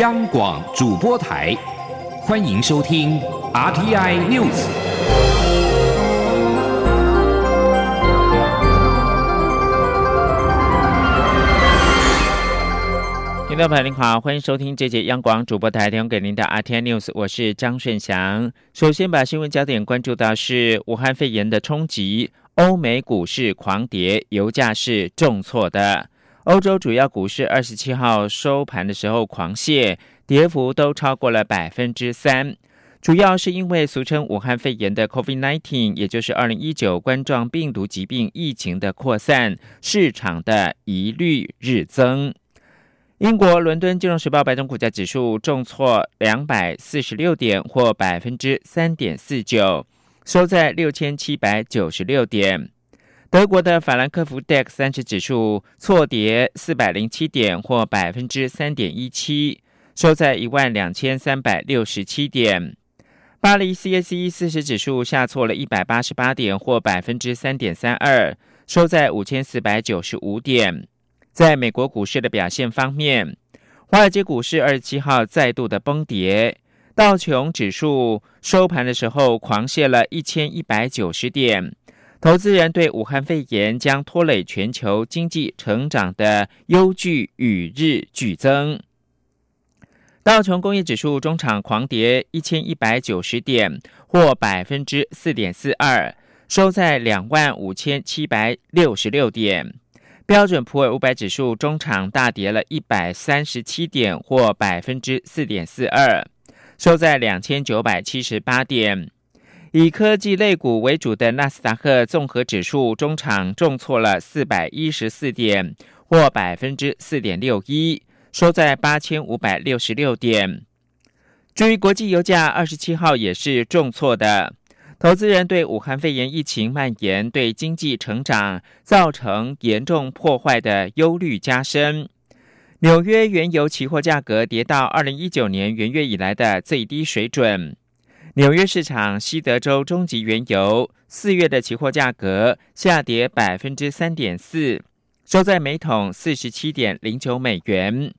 央广主播台，欢迎收听 RTI News。听众朋友您好，欢迎收听这节央广主播台提供给您的 RTI News，我是张顺祥。首先把新闻焦点关注到是武汉肺炎的冲击，欧美股市狂跌，油价是重挫的。欧洲主要股市二十七号收盘的时候狂泻，跌幅都超过了百分之三。主要是因为俗称武汉肺炎的 COVID-19，也就是二零一九冠状病毒疾病疫情的扩散，市场的疑虑日增。英国伦敦金融时报白种股价指数重挫两百四十六点，或百分之三点四九，收在六千七百九十六点。德国的法兰克福 DAX 三十指数错跌四百零七点，或百分之三点一七，收在一万两千三百六十七点。巴黎 CAC 四十指数下挫了一百八十八点，或百分之三点三二，收在五千四百九十五点。在美国股市的表现方面，华尔街股市二十七号再度的崩跌，道琼指数收盘的时候狂泻了一千一百九十点。投资人对武汉肺炎将拖累全球经济成长的忧惧与日俱增。道琼工业指数中场狂跌一千一百九十点，或百分之四点四二，收在两万五千七百六十六点。标准普尔五百指数中场大跌了一百三十七点，或百分之四点四二，收在两千九百七十八点。以科技类股为主的纳斯达克综合指数中场重挫了四百一十四点，或百分之四点六一，收在八千五百六十六点。至于国际油价，二十七号也是重挫的。投资人对武汉肺炎疫情蔓延对经济成长造成严重破坏的忧虑加深。纽约原油期货价格跌到二零一九年元月以来的最低水准。纽约市场西德州中级原油四月的期货价格下跌百分之三点四，收在每桶四十七点零九美元。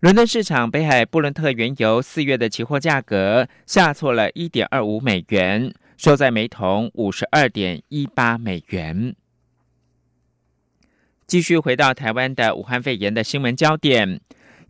伦敦市场北海布伦特原油四月的期货价格下挫了一点二五美元，收在每桶五十二点一八美元。继续回到台湾的武汉肺炎的新闻焦点，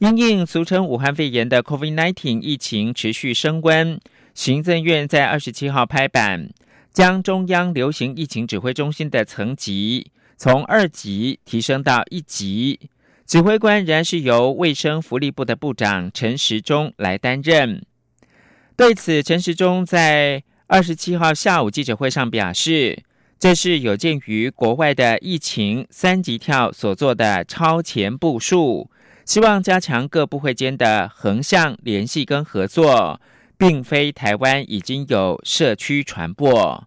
因应俗称武汉肺炎的 COVID-19 疫情持续升温。行政院在二十七号拍板，将中央流行疫情指挥中心的层级从二级提升到一级，指挥官仍然是由卫生福利部的部长陈时中来担任。对此，陈时中在二十七号下午记者会上表示，这是有鉴于国外的疫情三级跳所做的超前部署，希望加强各部会间的横向联系跟合作。并非台湾已经有社区传播。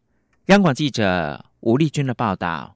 央广记者吴丽君的报道。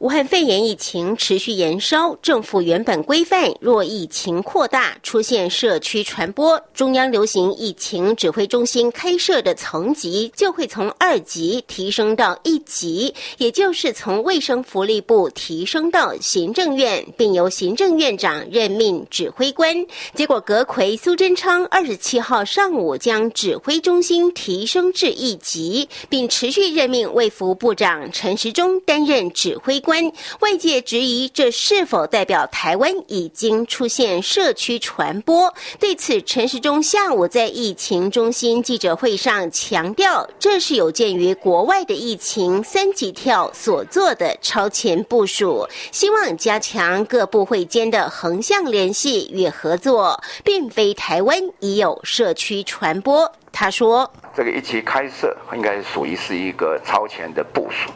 武汉肺炎疫情持续延烧，政府原本规范，若疫情扩大，出现社区传播，中央流行疫情指挥中心开设的层级就会从二级提升到一级，也就是从卫生福利部提升到行政院，并由行政院长任命指挥官。结果，阁魁苏贞昌二十七号上午将指挥中心提升至一级，并持续任命卫福部长陈时中担任指指挥。官外界质疑，这是否代表台湾已经出现社区传播？对此，陈时中下午在疫情中心记者会上强调，这是有鉴于国外的疫情三级跳所做的超前部署，希望加强各部会间的横向联系与合作，并非台湾已有社区传播。他说：“这个一期开设应该属于是一个超前的部署。”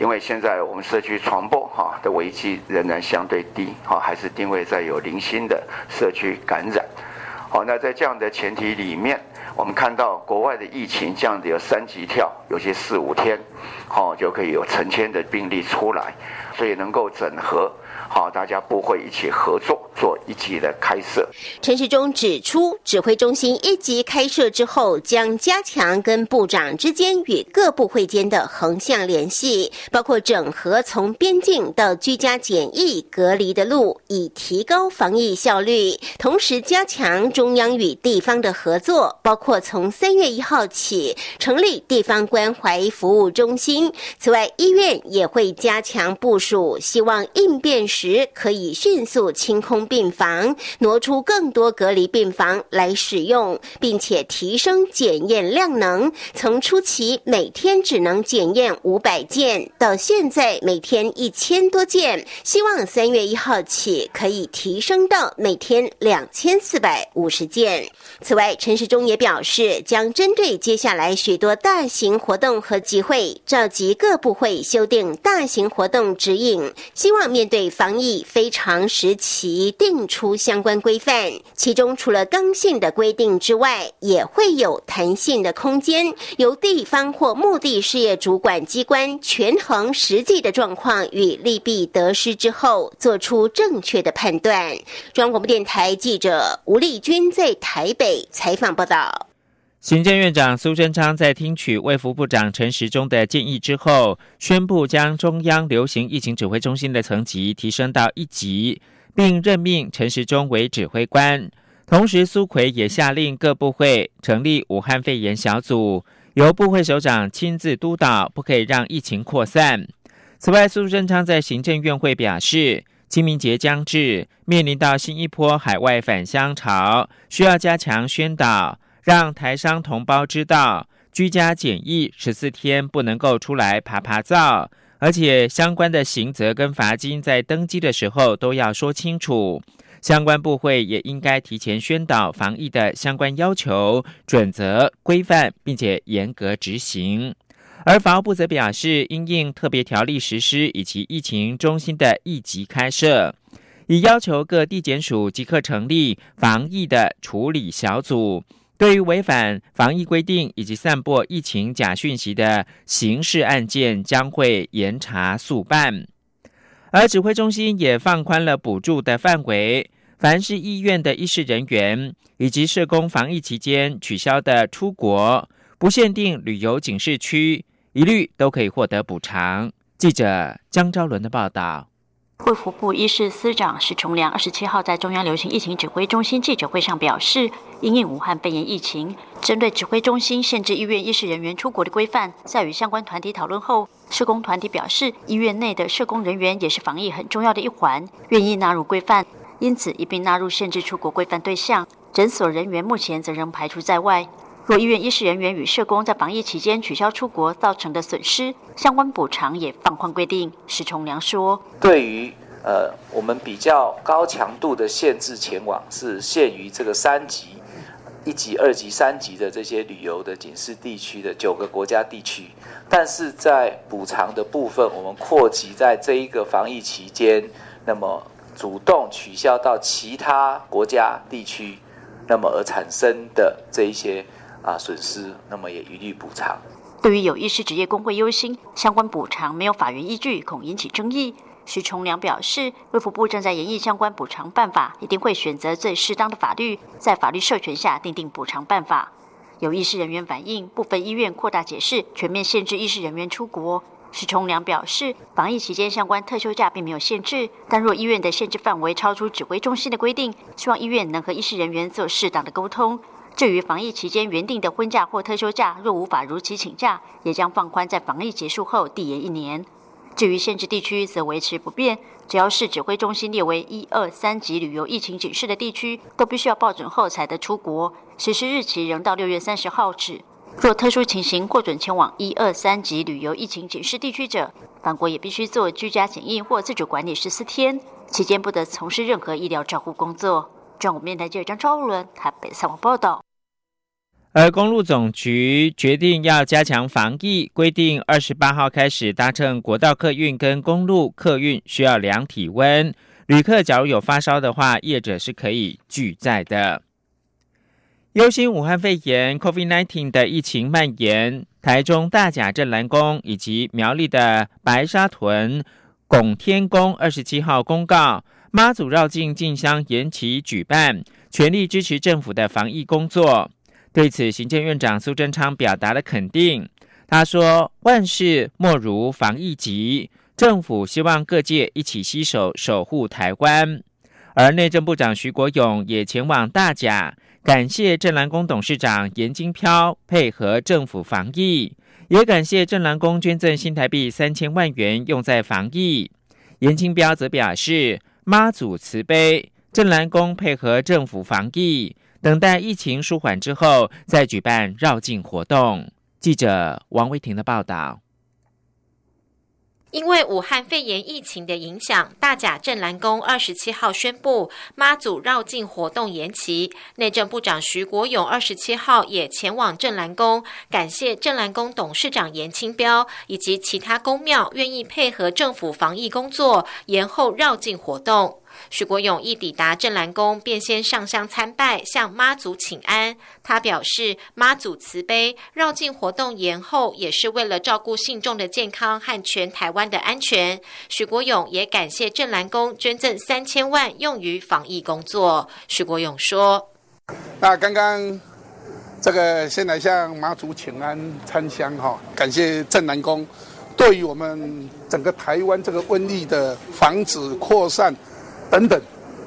因为现在我们社区传播哈的危机仍然相对低，哈还是定位在有零星的社区感染，好，那在这样的前提里面，我们看到国外的疫情这样子有三级跳，有些四五天，好就可以有成千的病例出来，所以能够整合，好，大家部会一起合作做一级的开设。陈时中指出，指挥中心一级开设之后，将加强跟部长之间与各部会间的横向联系，包括整合从边境到居家检疫隔离的路，以提高防疫效率。同时，加强中央与地方的合作，包括从三月一号起成立地方关怀服务中心。此外，医院也会加强部署，希望应变时可以迅速清空病房，挪出更多隔离病房来使用，并且提升检验量能。从初期每天只能检验五百件，到现在每天一千多件，希望三月一号起可以提升到每天两千四百五十件。此外，陈时中也表示，将针对接下来许多大型活动和集会，召集各部会修订大型活动指引，希望面对防疫非常时期定出相关规范。其中除了刚性的规定之外，也会有弹性的空间，由地方或目的事业主管机关权衡实际的状况与利弊得失之后，做出正确的判断。中央广播电台记者吴丽君在台北。采访报道，行政院长苏贞昌在听取卫福部长陈时中的建议之后，宣布将中央流行疫情指挥中心的层级提升到一级，并任命陈时中为指挥官。同时，苏奎也下令各部会成立武汉肺炎小组，由部会首长亲自督导，不可以让疫情扩散。此外，苏贞昌在行政院会表示。清明节将至，面临到新一波海外返乡潮，需要加强宣导，让台商同胞知道，居家检疫十四天不能够出来爬爬灶，而且相关的刑责跟罚金在登机的时候都要说清楚。相关部会也应该提前宣导防疫的相关要求、准则、规范，并且严格执行。而法务部则表示，因应特别条例实施以及疫情中心的一级开设，已要求各地检署即刻成立防疫的处理小组，对于违反防疫规定以及散播疫情假讯息的刑事案件，将会严查速办。而指挥中心也放宽了补助的范围，凡是医院的医师人员以及社工防疫期间取消的出国，不限定旅游警示区。一律都可以获得补偿。记者江昭伦的报道。卫福部医事司长石崇良二十七号在中央流行疫情指挥中心记者会上表示，因应武汉肺炎疫情，针对指挥中心限制医院医师人员出国的规范，在与相关团体讨论后，社工团体表示，医院内的社工人员也是防疫很重要的一环，愿意纳入规范，因此一并纳入限制出国规范对象。诊所人员目前则仍排除在外。若医院医师人员与社工在防疫期间取消出国造成的损失，相关补偿也放宽规定。石崇良说：“对于呃我们比较高强度的限制前往，是限于这个三级、一级、二级、三级的这些旅游的警示地区的九个国家地区，但是在补偿的部分，我们扩及在这一个防疫期间，那么主动取消到其他国家地区，那么而产生的这一些。”啊，损失那么也一律补偿。对于有医师职业工会忧心相关补偿没有法源依据，恐引起争议。徐崇良表示，卫福部正在研议相关补偿办法，一定会选择最适当的法律，在法律授权下订定补偿办法。有医师人员反映，部分医院扩大解释，全面限制医师人员出国。徐崇良表示，防疫期间相关特休假并没有限制，但若医院的限制范围超出指挥中心的规定，希望医院能和医师人员做适当的沟通。至于防疫期间原定的婚假或特休假，若无法如期请假，也将放宽在防疫结束后递延一年。至于限制地区，则维持不变，只要是指挥中心列为一二三级旅游疫情警示的地区，都必须要报准后才得出国。实施日期仍到六月三十号止。若特殊情形获准前往一二三级旅游疫情警示地区者，返国也必须做居家检疫或自主管理十四天，期间不得从事任何医疗照护工作。中国面台记者张超伦台北采访报道。而公路总局决定要加强防疫，规定二十八号开始搭乘国道客运跟公路客运需要量体温，旅客假如有发烧的话，业者是可以拒载的。忧心武汉肺炎 （COVID-19） 的疫情蔓延，台中大甲镇澜宫以及苗栗的白沙屯。拱天宫二十七号公告，妈祖绕境进香延期举办，全力支持政府的防疫工作。对此，行政院长苏贞昌表达了肯定。他说：“万事莫如防疫急，政府希望各界一起携手守护台湾。”而内政部长徐国勇也前往大甲，感谢镇澜宫董事长严金飘配合政府防疫，也感谢镇澜宫捐赠新台币三千万元用在防疫。严金彪则表示：“妈祖慈悲，镇澜宫配合政府防疫，等待疫情舒缓之后再举办绕境活动。”记者王维婷的报道。因为武汉肺炎疫情的影响，大甲镇澜宫二十七号宣布妈祖绕境活动延期。内政部长徐国勇二十七号也前往镇澜宫，感谢镇澜宫董事长严清标以及其他宫庙愿意配合政府防疫工作，延后绕境活动。许国勇一抵达镇澜宫，便先上香参拜，向妈祖请安。他表示，妈祖慈悲，绕境活动延后也是为了照顾信众的健康和全台湾的安全。许国勇也感谢镇澜宫捐赠三千万用于防疫工作。许国勇说：“那刚刚这个先来向妈祖请安参香哈，感谢镇澜宫对于我们整个台湾这个瘟疫的防止扩散。”等等，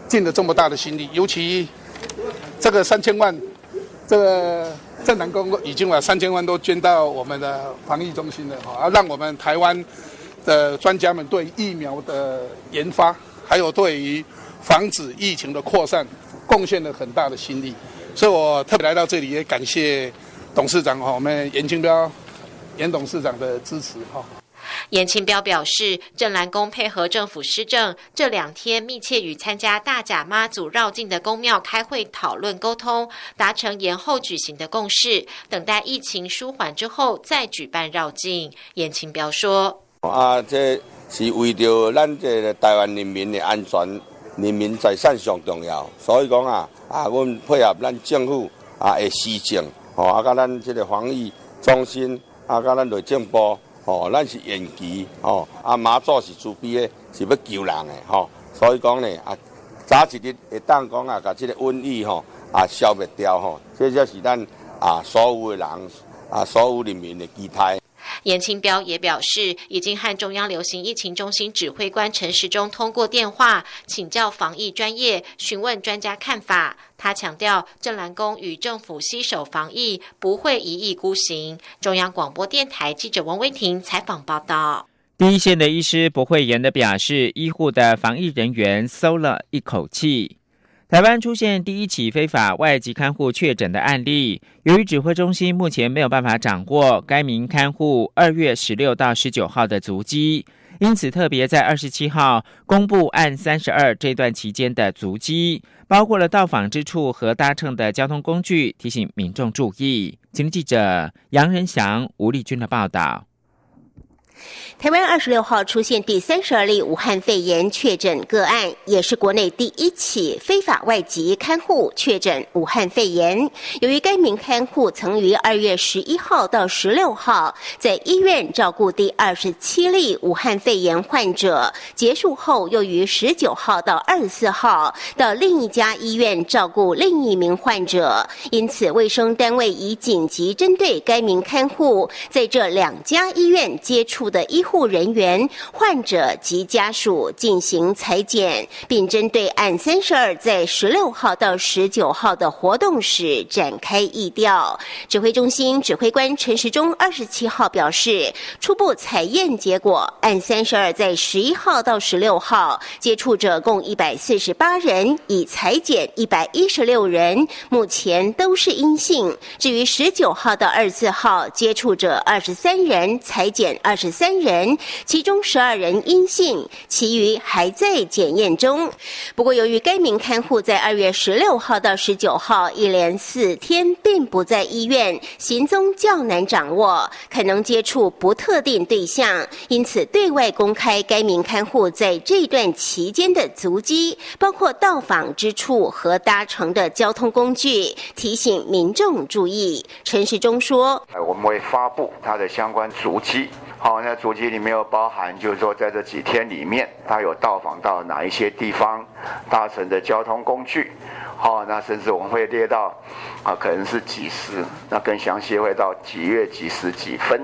尽了这么大的心力，尤其这个三千万，这个正南宫已经把三千万都捐到我们的防疫中心了哈，啊，让我们台湾的专家们对疫苗的研发，还有对于防止疫情的扩散，贡献了很大的心力，所以我特别来到这里，也感谢董事长哈，我们严清标严董事长的支持哈。严清标表示，镇澜宫配合政府施政，这两天密切与参加大甲妈祖绕境的宫庙开会讨论沟通，达成延后举行的共识，等待疫情舒缓之后再举办绕境。严清标说：“啊，这是为着咱这个台湾人民的安全，人民财产上重要，所以讲啊，啊，我们配合咱政府啊的施政，哦，啊，甲咱这个防疫中心，啊，甲咱内政部。”哦，咱是延期哦，啊妈祖是慈悲的，是要救人的吼，所以讲呢啊，早一日会当讲啊，甲即个瘟疫吼啊消灭掉吼，这才是咱啊所有的人啊所有人民的期待。严清标也表示，已经和中央流行疫情中心指挥官陈时中通过电话，请教防疫专业，询问专家看法。他强调，正蓝宫与政府携手防疫，不会一意孤行。中央广播电台记者王威婷采访报道。第一线的医师不会言的表示，医护的防疫人员松了一口气。台湾出现第一起非法外籍看护确诊的案例，由于指挥中心目前没有办法掌握该名看护二月十六到十九号的足迹，因此特别在二十七号公布按三十二这段期间的足迹，包括了到访之处和搭乘的交通工具，提醒民众注意。今天记者杨仁祥、吴丽君的报道。台湾二十六号出现第三十二例武汉肺炎确诊个案，也是国内第一起非法外籍看护确诊武汉肺炎。由于该名看护曾于二月十一号到十六号在医院照顾第二十七例武汉肺炎患者，结束后又于十九号到二十四号到另一家医院照顾另一名患者，因此卫生单位已紧急针对该名看护在这两家医院接触的医。护人员、患者及家属进行裁剪，并针对案三十二在十六号到十九号的活动时展开议调。指挥中心指挥官陈时中二十七号表示，初步采验结果，案三十二在十一号到十六号接触者共一百四十八人，已裁剪一百一十六人，目前都是阴性。至于十九号到二十四号接触者二十三人，裁剪二十三人。其中十二人阴性，其余还在检验中。不过，由于该名看护在二月十六号到十九号一连四天并不在医院，行踪较难掌握，可能接触不特定对象，因此对外公开该名看护在这段期间的足迹，包括到访之处和搭乘的交通工具，提醒民众注意。陈时中说：“我们会发布他的相关足迹。”好，那主题里面有包含，就是说在这几天里面，他有到访到哪一些地方，搭乘的交通工具。好，那甚至我们会列到，啊，可能是几时，那更详细会到几月几时几分。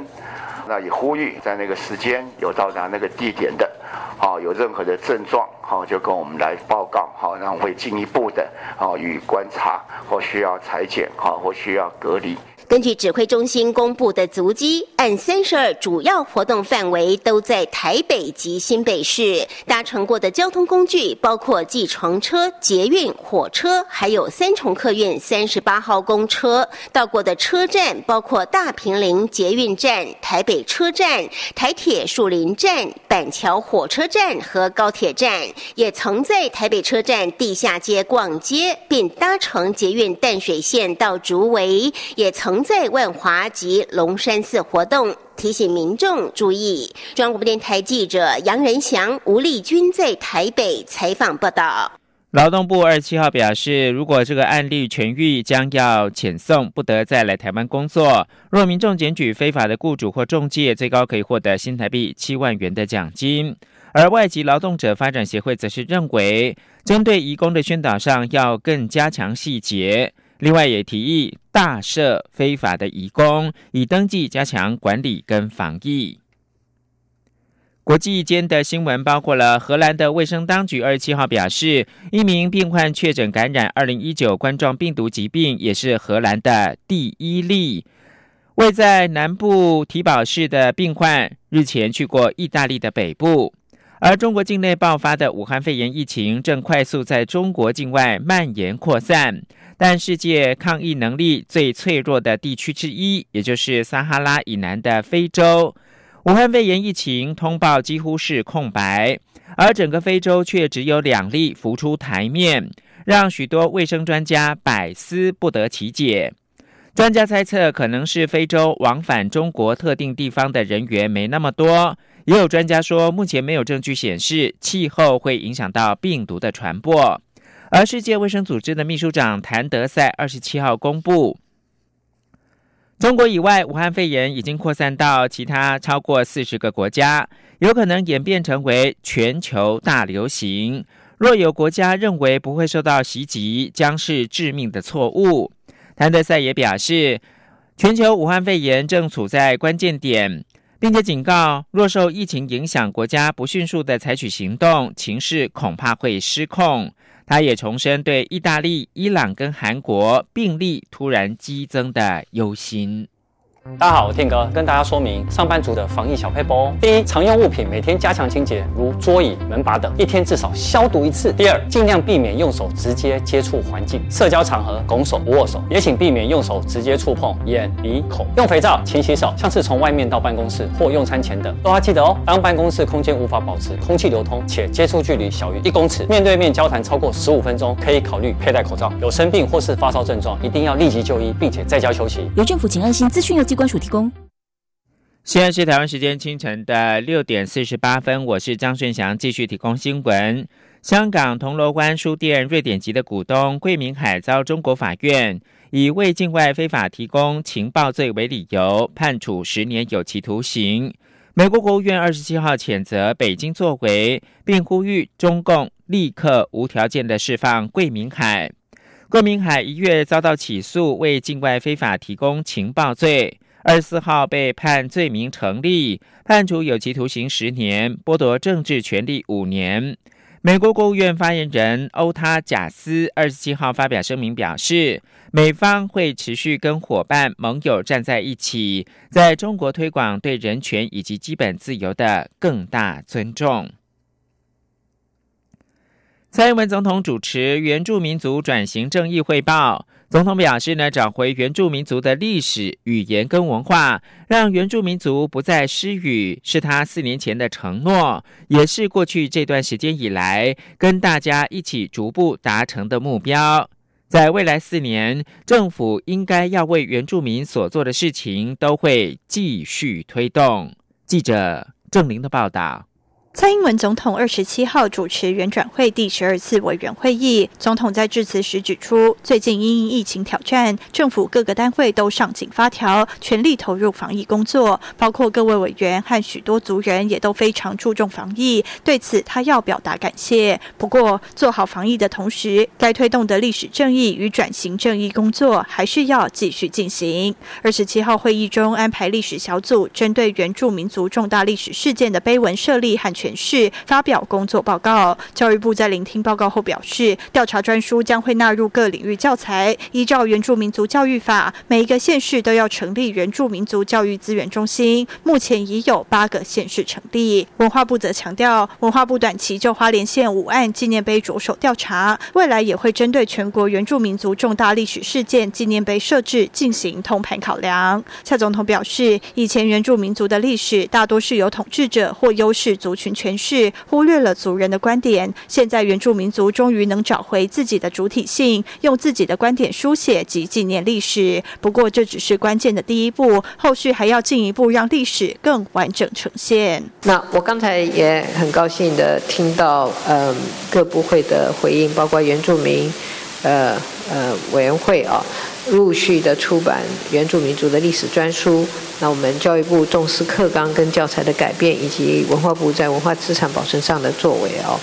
那也呼吁在那个时间有到达那个地点的，好，有任何的症状，好，就跟我们来报告，好，然后会进一步的，好，与观察或需要裁剪，好，或需要隔离。根据指挥中心公布的足迹，按三十二主要活动范围都在台北及新北市。搭乘过的交通工具包括计程车、捷运、火车，还有三重客运三十八号公车。到过的车站包括大平林捷运站、台北车站、台铁树林站、板桥火车站和高铁站。也曾在台北车站地下街逛街，并搭乘捷运淡水线到竹围。也曾。在万华及龙山寺活动，提醒民众注意。中央广播电台记者杨仁祥、吴丽君在台北采访报道。劳动部二十七号表示，如果这个案例痊愈，将要遣送，不得再来台湾工作。若民众检举非法的雇主或中介，最高可以获得新台币七万元的奖金。而外籍劳动者发展协会则是认为，针对移工的宣导上要更加强细节。另外也提议大赦非法的移工，以登记加强管理跟防疫。国际间的新闻包括了荷兰的卫生当局二十七号表示，一名病患确诊感染二零一九冠状病毒疾病，也是荷兰的第一例。位在南部提堡市的病患日前去过意大利的北部，而中国境内爆发的武汉肺炎疫情正快速在中国境外蔓延扩散。但世界抗疫能力最脆弱的地区之一，也就是撒哈拉以南的非洲，武汉肺炎疫情通报几乎是空白，而整个非洲却只有两例浮出台面，让许多卫生专家百思不得其解。专家猜测，可能是非洲往返中国特定地方的人员没那么多，也有专家说，目前没有证据显示气候会影响到病毒的传播。而世界卫生组织的秘书长谭德赛二十七号公布，中国以外，武汉肺炎已经扩散到其他超过四十个国家，有可能演变成为全球大流行。若有国家认为不会受到袭击，将是致命的错误。谭德赛也表示，全球武汉肺炎正处在关键点，并且警告，若受疫情影响，国家不迅速的采取行动，情势恐怕会失控。他也重申对意大利、伊朗跟韩国病例突然激增的忧心。大家好，我天哥跟大家说明上班族的防疫小配包。第一，常用物品每天加强清洁，如桌椅、门把等，一天至少消毒一次。第二，尽量避免用手直接接触环境，社交场合拱手不握手，也请避免用手直接触碰眼、鼻、口。用肥皂勤洗手，像是从外面到办公室或用餐前等，都要记得哦。当办公室空间无法保持空气流通，且接触距离小于一公尺，面对面交谈超过十五分钟，可以考虑佩戴口罩。有生病或是发烧症状，一定要立即就医，并且在家休息。由政府请安心资讯由机关署提供。现在是台湾时间清晨的六点四十八分，我是张顺祥，继续提供新闻。香港铜锣湾书店瑞典籍的股东桂明海遭中国法院以为境外非法提供情报罪为理由，判处十年有期徒刑。美国国务院二十七号谴责北京作为，并呼吁中共立刻无条件的释放桂明海。桂明海一月遭到起诉，为境外非法提供情报罪。二十四号被判罪名成立，判处有期徒刑十年，剥夺政治权利五年。美国国务院发言人欧塔贾斯二十七号发表声明表示，美方会持续跟伙伴盟友站在一起，在中国推广对人权以及基本自由的更大尊重。蔡英文总统主持原住民族转型正义汇报。总统表示呢，找回原住民族的历史、语言跟文化，让原住民族不再失语，是他四年前的承诺，也是过去这段时间以来跟大家一起逐步达成的目标。在未来四年，政府应该要为原住民所做的事情，都会继续推动。记者郑玲的报道。蔡英文总统二十七号主持原转会第十二次委员会议，总统在致辞时指出，最近因疫情挑战，政府各个单位都上紧发条，全力投入防疫工作，包括各位委员和许多族人也都非常注重防疫。对此，他要表达感谢。不过，做好防疫的同时，该推动的历史正义与转型正义工作还是要继续进行。二十七号会议中安排历史小组针对原住民族重大历史事件的碑文设立和全。是发表工作报告。教育部在聆听报告后表示，调查专书将会纳入各领域教材。依照原住民族教育法，每一个县市都要成立原住民族教育资源中心。目前已有八个县市成立。文化部则强调，文化部短期就花莲县五案纪念碑着手调查，未来也会针对全国原住民族重大历史事件纪念碑设置进行通盘考量。蔡总统表示，以前原住民族的历史大多是由统治者或优势族群。诠释忽略了族人的观点。现在原住民族终于能找回自己的主体性，用自己的观点书写及纪念历史。不过这只是关键的第一步，后续还要进一步让历史更完整呈现。那我刚才也很高兴的听到，嗯，各部会的回应，包括原住民，呃呃委员会啊。陆续的出版原住民族的历史专书，那我们教育部重视课纲跟教材的改变，以及文化部在文化资产保存上的作为哦，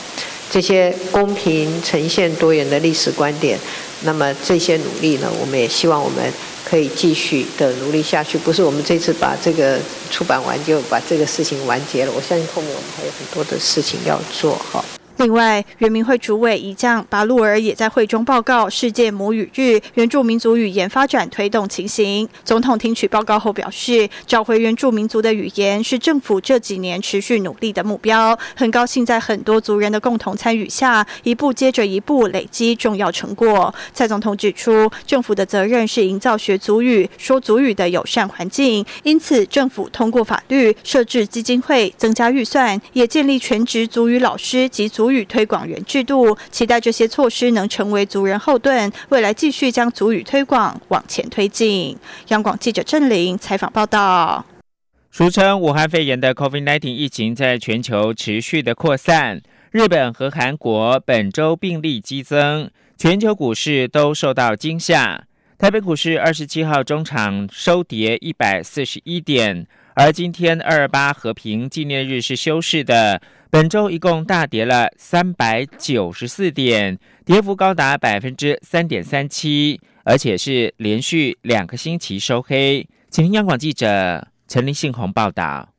这些公平呈现多元的历史观点，那么这些努力呢，我们也希望我们可以继续的努力下去，不是我们这次把这个出版完就把这个事情完结了，我相信后面我们还有很多的事情要做哈。另外，原民会主委一将巴路尔也在会中报告世界母语日原住民族语言发展推动情形。总统听取报告后表示，找回原住民族的语言是政府这几年持续努力的目标。很高兴在很多族人的共同参与下，一步接着一步累积重要成果。蔡总统指出，政府的责任是营造学族语、说族语的友善环境，因此政府通过法律设置基金会，增加预算，也建立全职族语老师及族。族语推广员制度，期待这些措施能成为族人后盾，未来继续将族语推广往前推进。央广记者郑玲采访报道。俗称武汉肺炎的 COVID-19 疫情在全球持续的扩散，日本和韩国本周病例激增，全球股市都受到惊吓。台北股市二十七号中场收跌一百四十一点，而今天二二八和平纪念日是休市的。本周一共大跌了三百九十四点，跌幅高达百分之三点三七，而且是连续两个星期收黑。请央广记者陈林信宏报道。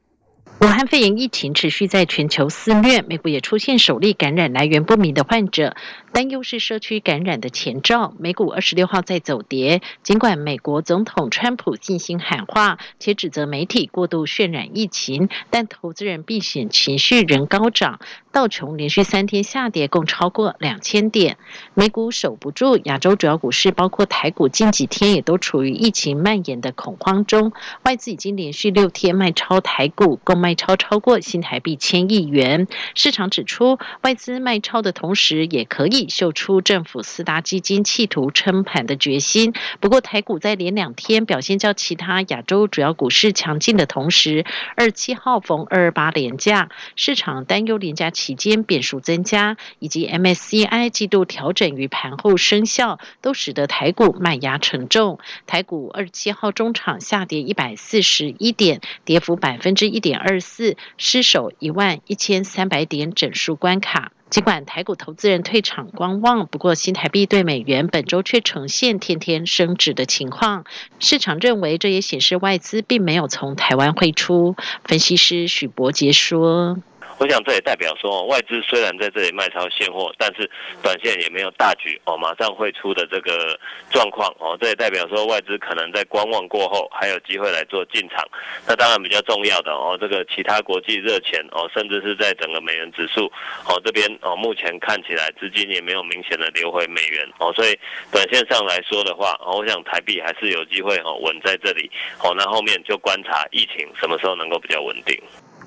武汉肺炎疫情持续在全球肆虐，美国也出现首例感染来源不明的患者，担忧是社区感染的前兆。美股二十六号在走跌，尽管美国总统川普进行喊话，且指责媒体过度渲染疫情，但投资人避险情绪仍高涨。道琼连续三天下跌，共超过两千点。美股守不住，亚洲主要股市包括台股，近几天也都处于疫情蔓延的恐慌中。外资已经连续六天卖超台股，共卖卖超超过新台币千亿元。市场指出，外资卖超的同时，也可以秀出政府四大基金企图撑盘的决心。不过，台股在连两天表现较其他亚洲主要股市强劲的同时，二七号逢二二八连假，市场担忧连假期。间变数增加，以及 MSCI 季度调整于盘后生效，都使得台股卖压沉重。台股二七号中场下跌一百四十一点，跌幅百分之一点二四，失守一万一千三百点整数关卡。尽管台股投资人退场观望，不过新台币对美元本周却呈现天天升值的情况。市场认为这也显示外资并没有从台湾汇出。分析师许博杰说。我想这也代表说，外资虽然在这里卖超现货，但是短线也没有大举哦，马上会出的这个状况哦。这也代表说，外资可能在观望过后，还有机会来做进场。那当然比较重要的哦，这个其他国际热钱哦，甚至是在整个美元指数哦这边哦，目前看起来资金也没有明显的流回美元哦，所以短线上来说的话，哦，我想台币还是有机会哦稳在这里哦。那后面就观察疫情什么时候能够比较稳定。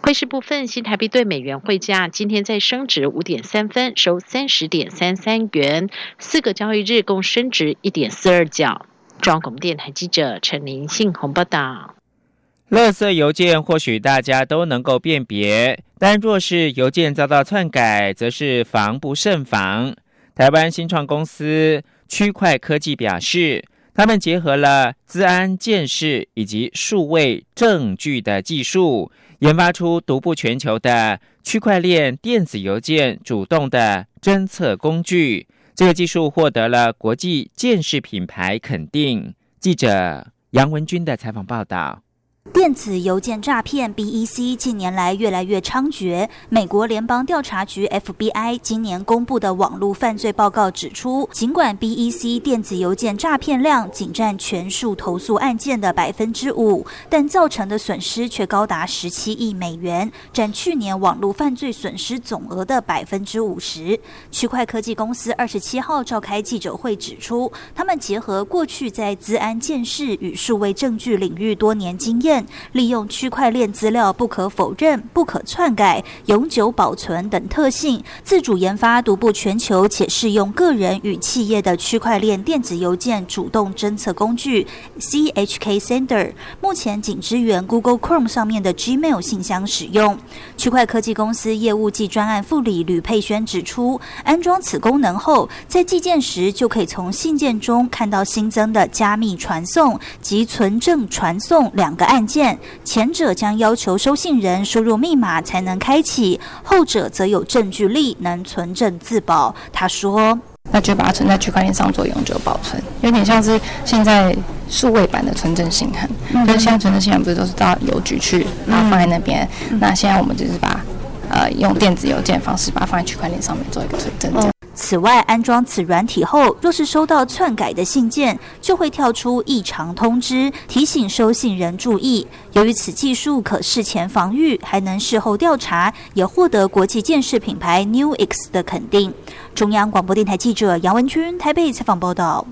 汇市部分，新台币对美元汇价今天在升值五点三分，收三十点三三元，四个交易日共升值一点四二角。中央广播电台记者陈林信宏报道。垃圾邮件或许大家都能够辨别，但若是邮件遭到篡改，则是防不胜防。台湾新创公司区块科技表示，他们结合了资安、建识以及数位证据的技术，研发出独步全球的区块链电子邮件主动的侦测工具。这个技术获得了国际建设品牌肯定。记者杨文军的采访报道。电子邮件诈骗 （BEC） 近年来越来越猖獗。美国联邦调查局 （FBI） 今年公布的网络犯罪报告指出，尽管 BEC 电子邮件诈骗量仅占全数投诉案件的百分之五，但造成的损失却高达十七亿美元，占去年网络犯罪损失总额的百分之五十。区块科技公司二十七号召开记者会指出，他们结合过去在资安、建识与数位证据领域多年经验。利用区块链资料不可否认、不可篡改、永久保存等特性，自主研发独步全球且适用个人与企业的区块链电子邮件主动侦测工具 CHK Sender，目前仅支援 Google Chrome 上面的 Gmail 信箱使用。区块科技公司业务暨专案副理吕佩轩指出，安装此功能后，在寄件时就可以从信件中看到新增的加密传送及存证传送两个按。件前者将要求收信人输入密码才能开启，后者则有证据力能存证自保。他说：“那就把它存在区块链上做永久保存，有点像是现在数位版的存证信函。就是现在存证信函不是都是到邮局去，然后放在那边？那现在我们就是把呃用电子邮件方式把它放在区块链上面做一个存证。”此外，安装此软体后，若是收到篡改的信件，就会跳出异常通知，提醒收信人注意。由于此技术可事前防御，还能事后调查，也获得国际建设品牌 New X 的肯定。中央广播电台记者杨文君台北采访报道。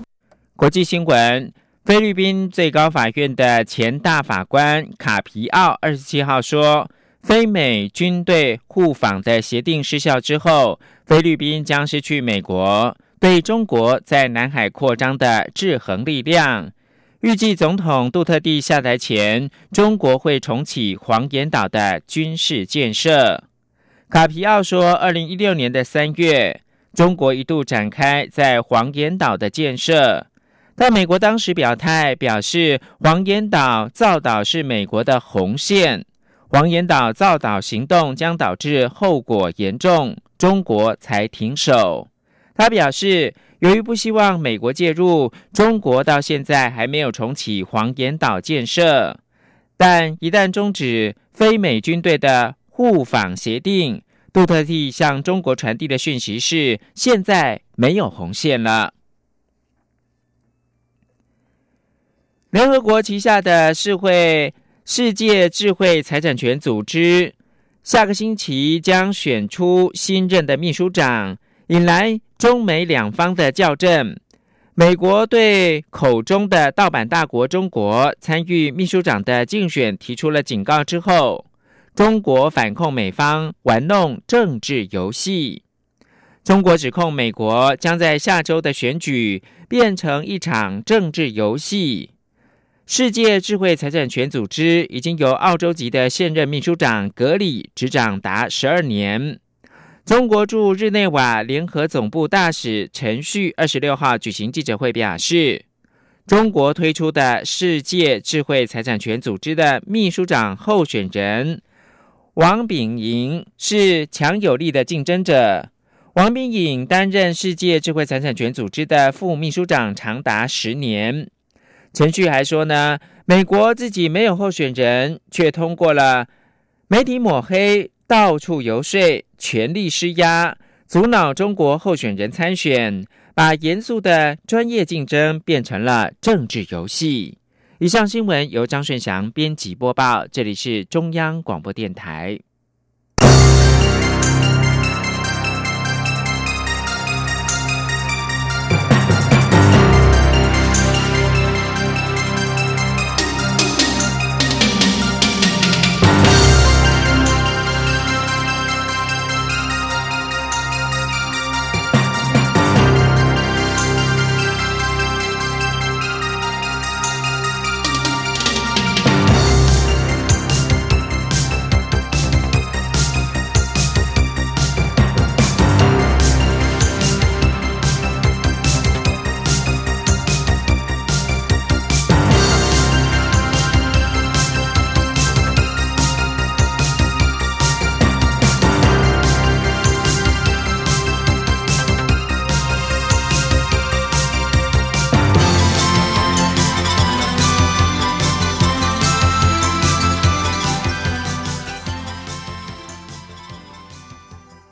国际新闻：菲律宾最高法院的前大法官卡皮奥二十七号说。非美军队互访的协定失效之后，菲律宾将失去美国对中国在南海扩张的制衡力量。预计总统杜特地下台前，中国会重启黄岩岛的军事建设。卡皮奥说，二零一六年的三月，中国一度展开在黄岩岛的建设，但美国当时表态表示，黄岩岛造岛是美国的红线。黄岩岛造岛行动将导致后果严重，中国才停手。他表示，由于不希望美国介入，中国到现在还没有重启黄岩岛建设。但一旦终止非美军队的互访协定，杜特地向中国传递的讯息是：现在没有红线了。联合国旗下的世会。世界智慧财产权组织下个星期将选出新任的秘书长，引来中美两方的校正。美国对口中的盗版大国中国参与秘书长的竞选提出了警告之后，中国反控美方玩弄政治游戏。中国指控美国将在下周的选举变成一场政治游戏。世界智慧财产权组织已经由澳洲籍的现任秘书长格里执掌达十二年。中国驻日内瓦联合总部大使陈旭二十六号举行记者会表示，中国推出的世界智慧财产权组织的秘书长候选人王炳莹是强有力的竞争者。王炳颖担任世界智慧财产权组织的副秘书长长达十年。程序还说呢，美国自己没有候选人，却通过了媒体抹黑、到处游说、全力施压，阻挠中国候选人参选，把严肃的专业竞争变成了政治游戏。以上新闻由张顺祥编辑播报，这里是中央广播电台。